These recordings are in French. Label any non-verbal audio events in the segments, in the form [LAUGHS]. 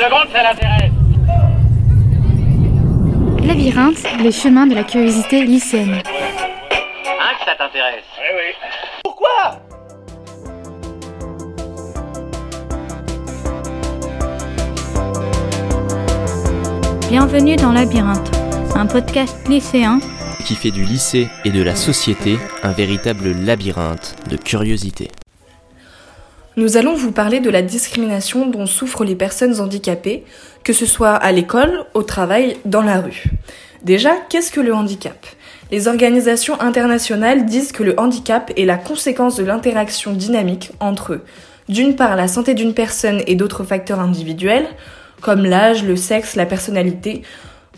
secondes, ça l'intéresse. Labyrinthe, les chemins de la curiosité lycéenne. Hein, que ça t'intéresse Eh oui. Pourquoi? Bienvenue dans Labyrinthe, un podcast lycéen qui fait du lycée et de la société un véritable labyrinthe de curiosité. Nous allons vous parler de la discrimination dont souffrent les personnes handicapées, que ce soit à l'école, au travail, dans la rue. Déjà, qu'est-ce que le handicap? Les organisations internationales disent que le handicap est la conséquence de l'interaction dynamique entre, d'une part, la santé d'une personne et d'autres facteurs individuels, comme l'âge, le sexe, la personnalité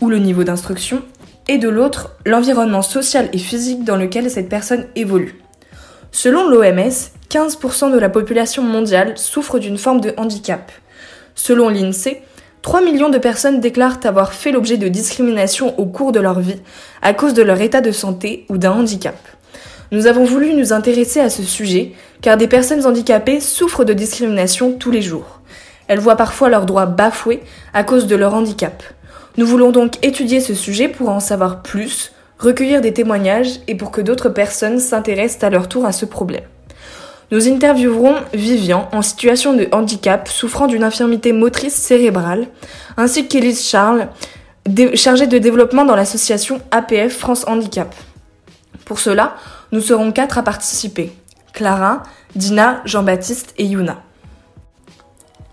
ou le niveau d'instruction, et de l'autre, l'environnement social et physique dans lequel cette personne évolue. Selon l'OMS, 15% de la population mondiale souffre d'une forme de handicap. Selon l'INSEE, 3 millions de personnes déclarent avoir fait l'objet de discrimination au cours de leur vie à cause de leur état de santé ou d'un handicap. Nous avons voulu nous intéresser à ce sujet car des personnes handicapées souffrent de discrimination tous les jours. Elles voient parfois leurs droits bafoués à cause de leur handicap. Nous voulons donc étudier ce sujet pour en savoir plus, recueillir des témoignages et pour que d'autres personnes s'intéressent à leur tour à ce problème. Nous interviewerons Vivian en situation de handicap souffrant d'une infirmité motrice cérébrale, ainsi qu'Élise Charles, chargée de développement dans l'association APF France Handicap. Pour cela, nous serons quatre à participer. Clara, Dina, Jean-Baptiste et Yuna.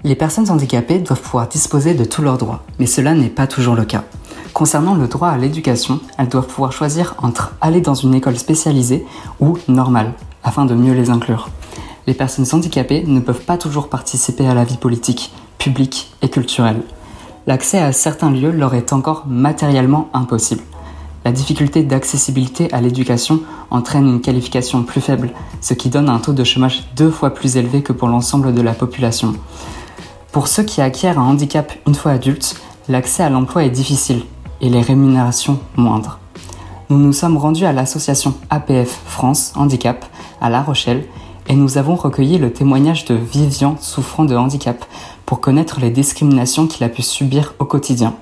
Les personnes handicapées doivent pouvoir disposer de tous leurs droits, mais cela n'est pas toujours le cas. Concernant le droit à l'éducation, elles doivent pouvoir choisir entre aller dans une école spécialisée ou normale, afin de mieux les inclure. Les personnes handicapées ne peuvent pas toujours participer à la vie politique, publique et culturelle. L'accès à certains lieux leur est encore matériellement impossible. La difficulté d'accessibilité à l'éducation entraîne une qualification plus faible, ce qui donne un taux de chômage deux fois plus élevé que pour l'ensemble de la population. Pour ceux qui acquièrent un handicap une fois adultes, l'accès à l'emploi est difficile et les rémunérations moindres. Nous nous sommes rendus à l'association APF France Handicap à La Rochelle et nous avons recueilli le témoignage de Vivian souffrant de handicap pour connaître les discriminations qu'il a pu subir au quotidien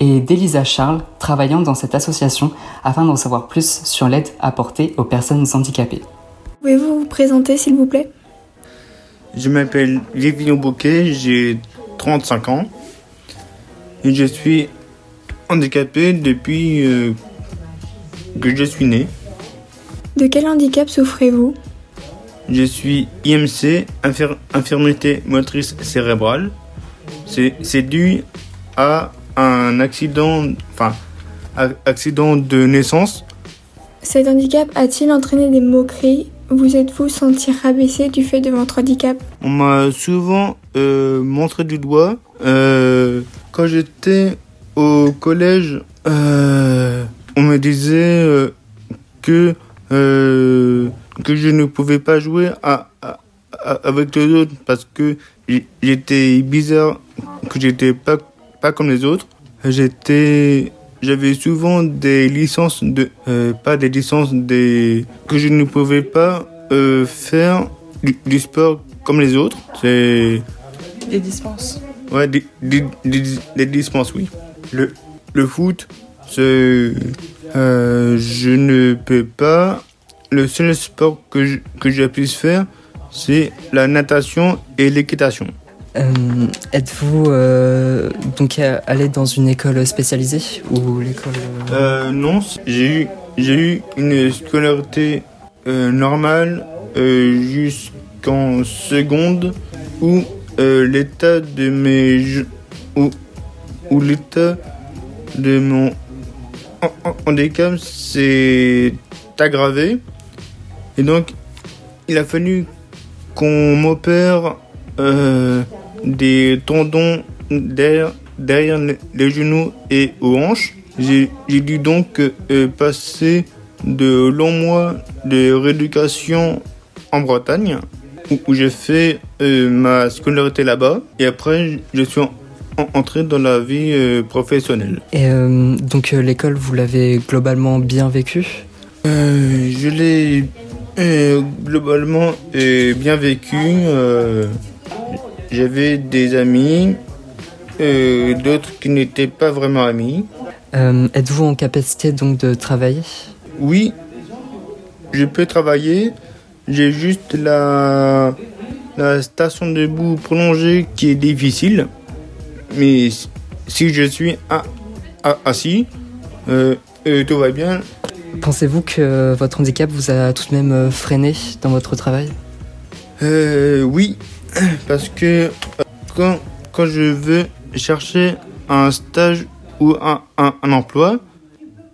et d'Elisa Charles travaillant dans cette association afin d'en savoir plus sur l'aide apportée aux personnes handicapées. Pouvez-vous vous présenter s'il vous plaît? Je m'appelle Lévillon Bouquet, j'ai 35 ans et je suis handicapé depuis euh, que je suis né. De quel handicap souffrez-vous? Je suis IMC, infirmité motrice cérébrale. C'est dû à un accident, enfin, accident de naissance. Cet handicap a-t-il entraîné des moqueries? Vous êtes-vous senti rabaissé du fait de votre handicap? On m'a souvent euh, montré du doigt. Euh, quand j'étais au collège, euh, on me disait que que je ne pouvais pas jouer à, avec les autres parce que j'étais bizarre, que j'étais pas pas comme les autres. J'étais j'avais souvent des licences de euh, pas des licences des que je ne pouvais pas euh, faire du, sport comme les autres. C'est des dispenses. Ouais, des, des, des, dispenses, oui. Le le foot, c'est euh, je ne peux pas. Le seul sport que que je puisse faire, c'est la natation et l'équitation. Euh, êtes-vous euh, donc allé dans une école spécialisée ou l'école. Non, j'ai eu j'ai eu une scolarité normale jusqu'en seconde où l'état de mes où, où l'état de mon handicap s'est aggravé et donc il a fallu qu'on m'opère euh, des tendons derrière, derrière les genoux et aux hanches. J'ai dû donc euh, passer de longs mois de rééducation en Bretagne, où, j'ai fait euh, ma scolarité là-bas, et après je suis entré dans la vie euh, professionnelle. Et donc l'école, vous l'avez globalement bien vécu Je l'ai globalement bien vécu. J'avais des amis euh, d'autres qui n'étaient pas vraiment amis. Euh, Êtes-vous en capacité donc de travailler? Oui, je peux travailler. J'ai juste la, la station debout prolongée qui est difficile. Mais si je suis assis, euh, euh, tout va bien. Pensez-vous que votre handicap vous a tout de même euh, freiné dans votre travail? Euh, oui, parce que quand, quand je veux chercher un stage ou un, un, un emploi,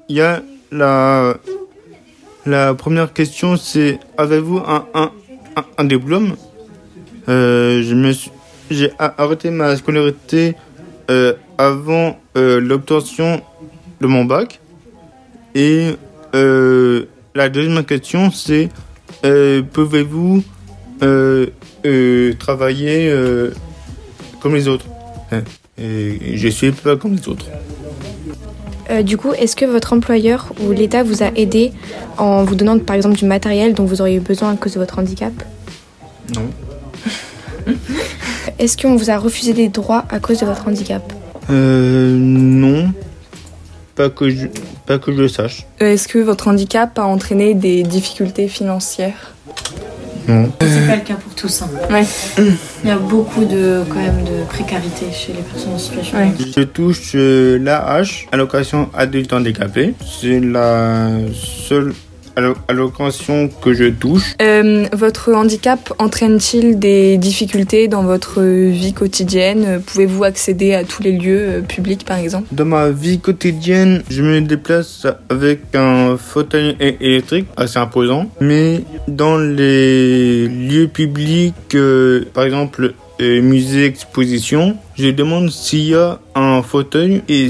il y a la, la première question c'est avez-vous un, un, un, un diplôme? Euh, je me suis- J'ai arrêté ma scolarité euh, avant euh, l'obtention de mon bac. Et euh, la deuxième question c'est pouvez-vous travailler comme les autres? Et je suis pas comme les autres. Du coup, est-ce que votre employeur ou l'État vous a aidé en vous donnant par exemple du matériel dont vous auriez eu besoin à cause de votre handicap? Non. [LAUGHS] Est-ce qu'on vous a refusé des droits à cause de votre handicap Euh, non. Pas que je, pas que je sache. Euh, Est-ce que votre handicap a entraîné des difficultés financières Non. C'est pas le cas pour tous. hein. Ouais. Il y a beaucoup de, quand même, de précarité chez les personnes en situation de Ouais. handicap. Je touche euh, l'AH, allocation adulte handicapé. C'est la seule allocation que je touche. Euh, Votre handicap entraîne-t-il des difficultés dans votre vie quotidienne? Pouvez-vous accéder à tous les lieux euh, publics par exemple? Dans ma vie quotidienne, je me déplace avec un fauteuil électrique assez imposant. Mais dans les lieux publics, euh, par exemple musée, exposition, je demande s'il y a un fauteuil et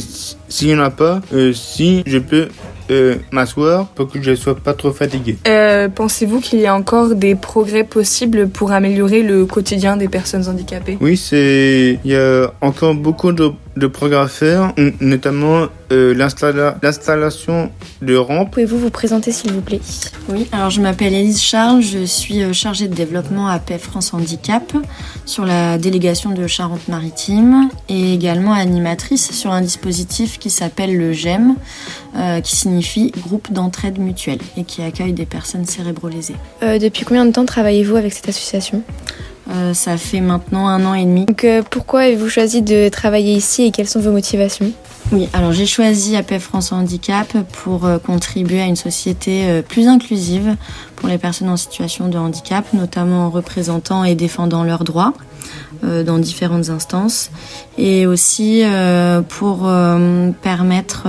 s'il n'y en a pas, euh, si je peux euh, m'asseoir pour que je ne sois pas trop fatigué. Euh, Pensez-vous qu'il y a encore des progrès possibles pour améliorer le quotidien des personnes handicapées? Oui, c'est il y a encore beaucoup de, de progrès à faire, notamment euh, l'installa- l'installation de rampes. Pouvez-vous vous présenter s'il vous plaît? Oui, alors je m'appelle Élise Charles, je suis euh, chargée de développement à PEF France Handicap sur la délégation de Charente-Maritime et également animatrice sur un dispositif qui s'appelle le GEM, euh, qui signifie groupe d'entraide mutuelle et qui accueille des personnes cérébrolésées. Euh, Depuis combien de temps travaillez-vous avec cette association? Euh, ça fait maintenant un an et demi. Donc euh, pourquoi avez-vous choisi de travailler ici et quelles sont vos motivations? Oui, alors j'ai choisi APF France Handicap pour euh, contribuer à une société plus inclusive pour les personnes en situation de handicap, notamment en représentant et défendant leurs droits dans différentes instances, et aussi pour permettre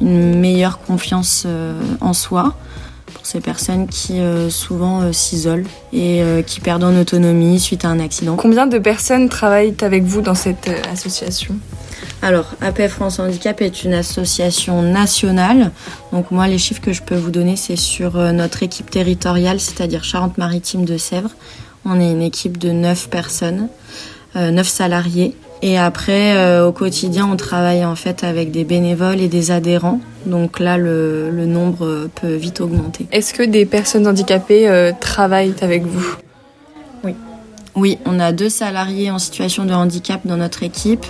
une meilleure confiance en soi pour ces personnes qui euh, souvent euh, s'isolent et euh, qui perdent en autonomie suite à un accident. Combien de personnes travaillent avec vous dans cette association? Alors, APF France Handicap est une association nationale. Donc moi, les chiffres que je peux vous donner, c'est sur notre équipe territoriale, c'est-à-dire Charente-Maritime de Sèvres. On est une équipe de 9 personnes, euh, 9 salariés. Et après, euh, au quotidien, on travaille en fait avec des bénévoles et des adhérents. Donc là, le, le nombre peut vite augmenter. Est-ce que des personnes handicapées euh, travaillent avec vous? Oui, on a deux salariés en situation de handicap dans notre équipe,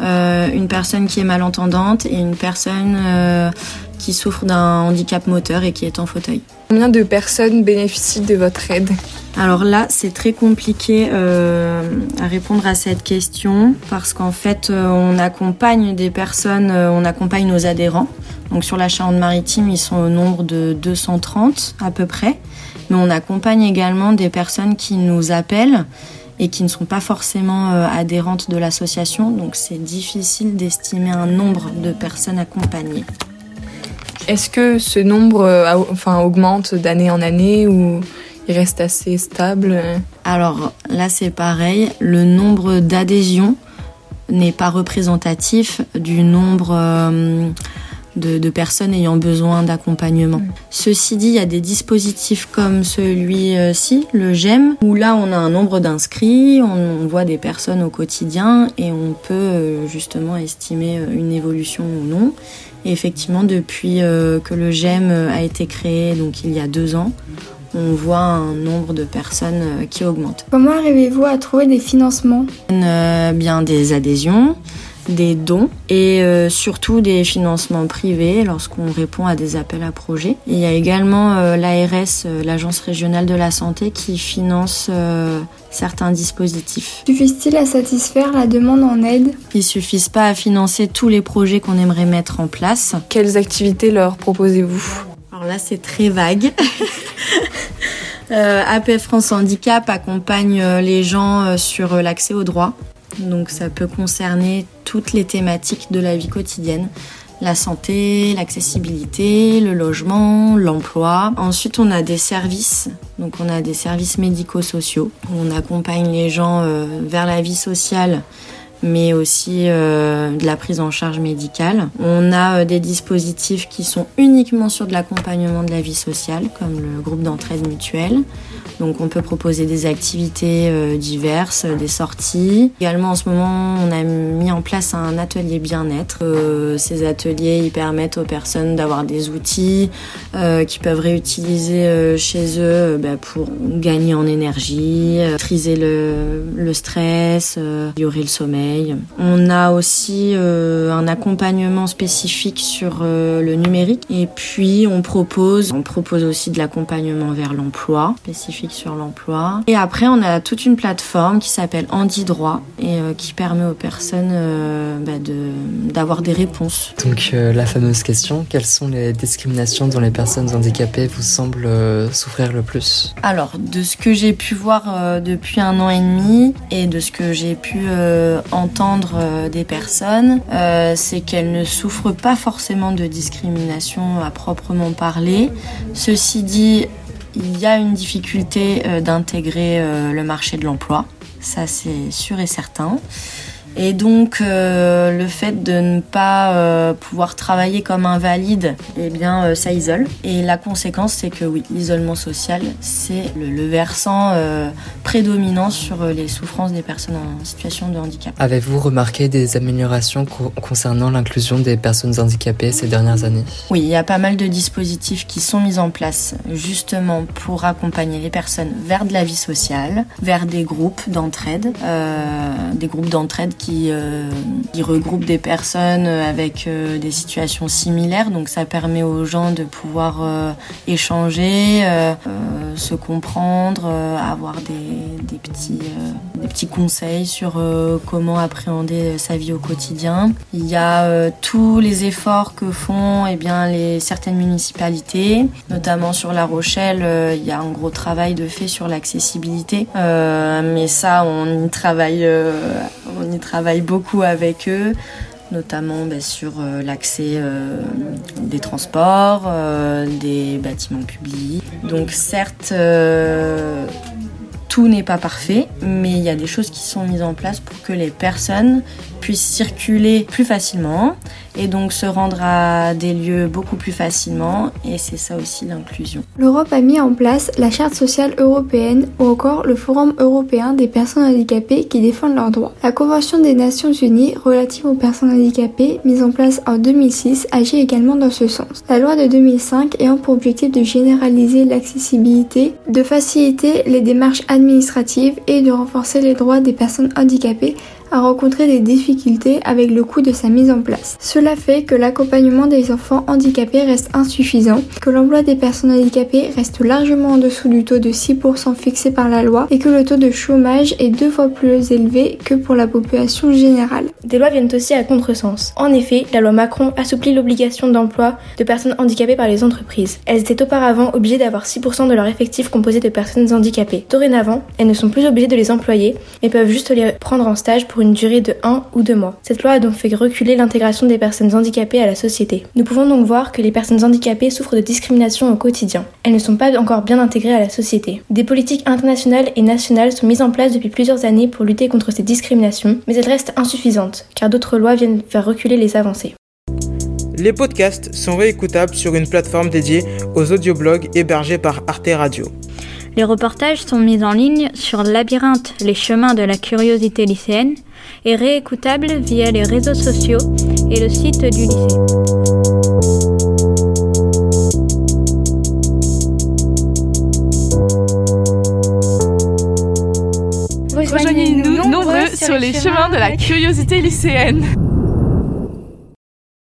euh, une personne qui est malentendante et une personne qui souffre d'un handicap moteur et qui est en fauteuil. Combien de personnes bénéficient de votre aide Alors là, c'est très compliqué euh, à répondre à cette question parce qu'en fait, euh, on accompagne des personnes, euh, on accompagne nos adhérents. Donc sur la Charente-Maritime, ils sont au nombre de 230 à peu près. Mais on accompagne également des personnes qui nous appellent et qui ne sont pas forcément adhérentes de l'association. Donc c'est difficile d'estimer un nombre de personnes accompagnées. Est-ce que ce nombre euh, a- enfin, augmente d'année en année ou il reste assez stable? Alors là, c'est pareil. Le nombre d'adhésions n'est pas représentatif du nombre euh, de, de personnes ayant besoin d'accompagnement. Ceci dit, il y a des dispositifs comme celui-ci, le GEM, où là, on a un nombre d'inscrits, on, on voit des personnes au quotidien et on peut euh, justement estimer euh, une évolution ou non. Et effectivement, depuis euh, que le GEM a été créé, donc il y a deux ans, on voit un nombre de personnes qui augmente. Comment arrivez-vous à trouver des financements? Bien des adhésions, des dons et euh, surtout des financements privés lorsqu'on répond à des appels à projets. Il y a également euh, l'ARS, euh, l'Agence régionale de la santé, qui finance certains dispositifs. Suffisent-ils à satisfaire la demande en aide? Ils suffisent pas à financer tous les projets qu'on aimerait mettre en place. Quelles activités leur proposez-vous? Alors là, c'est très vague. [LAUGHS] APF France Handicap accompagne les gens sur l'accès aux droits. Donc ça peut concerner toutes les thématiques de la vie quotidienne. La santé, l'accessibilité, le logement, l'emploi. Ensuite, on a des services. Donc, on a des services médico-sociaux. On accompagne les gens euh, vers la vie sociale mais aussi euh, de la prise en charge médicale. On a euh, des dispositifs qui sont uniquement sur de l'accompagnement de la vie sociale, comme le groupe d'entraide mutuelle. Donc on peut proposer des activités euh, diverses, des sorties. Également en ce moment, on a mis en place un atelier bien-être. Euh, ces ateliers, permettent aux personnes d'avoir des outils euh, qu'ils peuvent réutiliser chez eux bah, pour gagner en énergie, triser le, le stress, améliorer le sommeil. On a aussi un accompagnement spécifique sur le numérique et puis on propose, on propose aussi de l'accompagnement vers l'emploi spécifique sur l'emploi. Et après, on a toute une plateforme qui s'appelle Andy Droit et euh, qui permet aux personnes euh, bah, d'avoir des réponses. Donc euh, la fameuse question, quelles sont les discriminations dont les personnes handicapées vous semblent souffrir le plus? Alors, de ce que j'ai pu voir depuis un an et demi et de ce que j'ai pu entendre des personnes, c'est qu'elles ne souffrent pas forcément de discrimination à proprement parler. Ceci dit, il y a une difficulté euh, d'intégrer euh, le marché de l'emploi, ça c'est sûr et certain. Et donc euh, le fait de ne pas euh, pouvoir travailler comme invalide, eh bien euh, ça isole. Et la conséquence c'est que oui, l'isolement social, c'est le, versant prédominant sur les souffrances des personnes en situation de handicap. Avez-vous remarqué des améliorations concernant l'inclusion des personnes handicapées ces dernières années? Oui, il y a pas mal de dispositifs qui sont mis en place justement pour accompagner les personnes vers de la vie sociale, vers des groupes d'entraide, des groupes d'entraide qui, euh, qui regroupe des personnes avec euh, des situations similaires. Donc ça permet aux gens de pouvoir euh, échanger, se comprendre, avoir des, petits, des petits conseils sur comment appréhender sa vie au quotidien. Il y a tous les efforts que font eh bien, les, certaines municipalités, notamment sur La Rochelle, il y a un gros travail de fait sur l'accessibilité. mais ça, on y travaille, travaille beaucoup avec eux, notamment bah, sur euh, l'accès euh, des transports, euh, des bâtiments publics. Donc certes, tout n'est pas parfait, mais il y a des choses qui sont mises en place pour que les personnes puissent circuler plus facilement et donc se rendre à des lieux beaucoup plus facilement et c'est ça aussi l'inclusion. L'Europe a mis en place la Charte sociale européenne ou encore le Forum européen des personnes handicapées qui défendent leurs droits. La Convention des Nations Unies relative aux personnes handicapées mise en place en 2006 agit également dans ce sens. La loi de 2005 ayant pour objectif de généraliser l'accessibilité, de faciliter les démarches administratives et de renforcer les droits des personnes handicapées a rencontré des difficultés avec le coût de sa mise en place. Cela fait que l'accompagnement des enfants handicapés reste insuffisant, que l'emploi des personnes handicapées reste largement en dessous du taux de 6% fixé par la loi et que le taux de chômage est deux fois plus élevé que pour la population générale. Des lois viennent aussi à contresens. En effet, la loi Macron assouplit l'obligation d'emploi de personnes handicapées par les entreprises. Elles étaient auparavant obligées d'avoir 6% de leur effectif composé de personnes handicapées. Dorénavant, elles ne sont plus obligées de les employer, mais peuvent juste les prendre en stage une durée de 1 ou 2 mois. Cette loi a donc fait reculer l'intégration des personnes handicapées à la société. Nous pouvons donc voir que les personnes handicapées souffrent de discrimination au quotidien. Elles ne sont pas encore bien intégrées à la société. Des politiques internationales et nationales sont mises en place depuis plusieurs années pour lutter contre ces discriminations, mais elles restent insuffisantes, car d'autres lois viennent faire reculer les avancées. Les podcasts sont réécoutables sur une plateforme dédiée aux audioblogs hébergés par Arte Radio. Les reportages sont mis en ligne sur Labyrinthe, les chemins de la curiosité lycéenne, et réécoutables via les réseaux sociaux et le site du lycée. Rejoignez-nous nombreux sur les chemins de la curiosité lycéenne.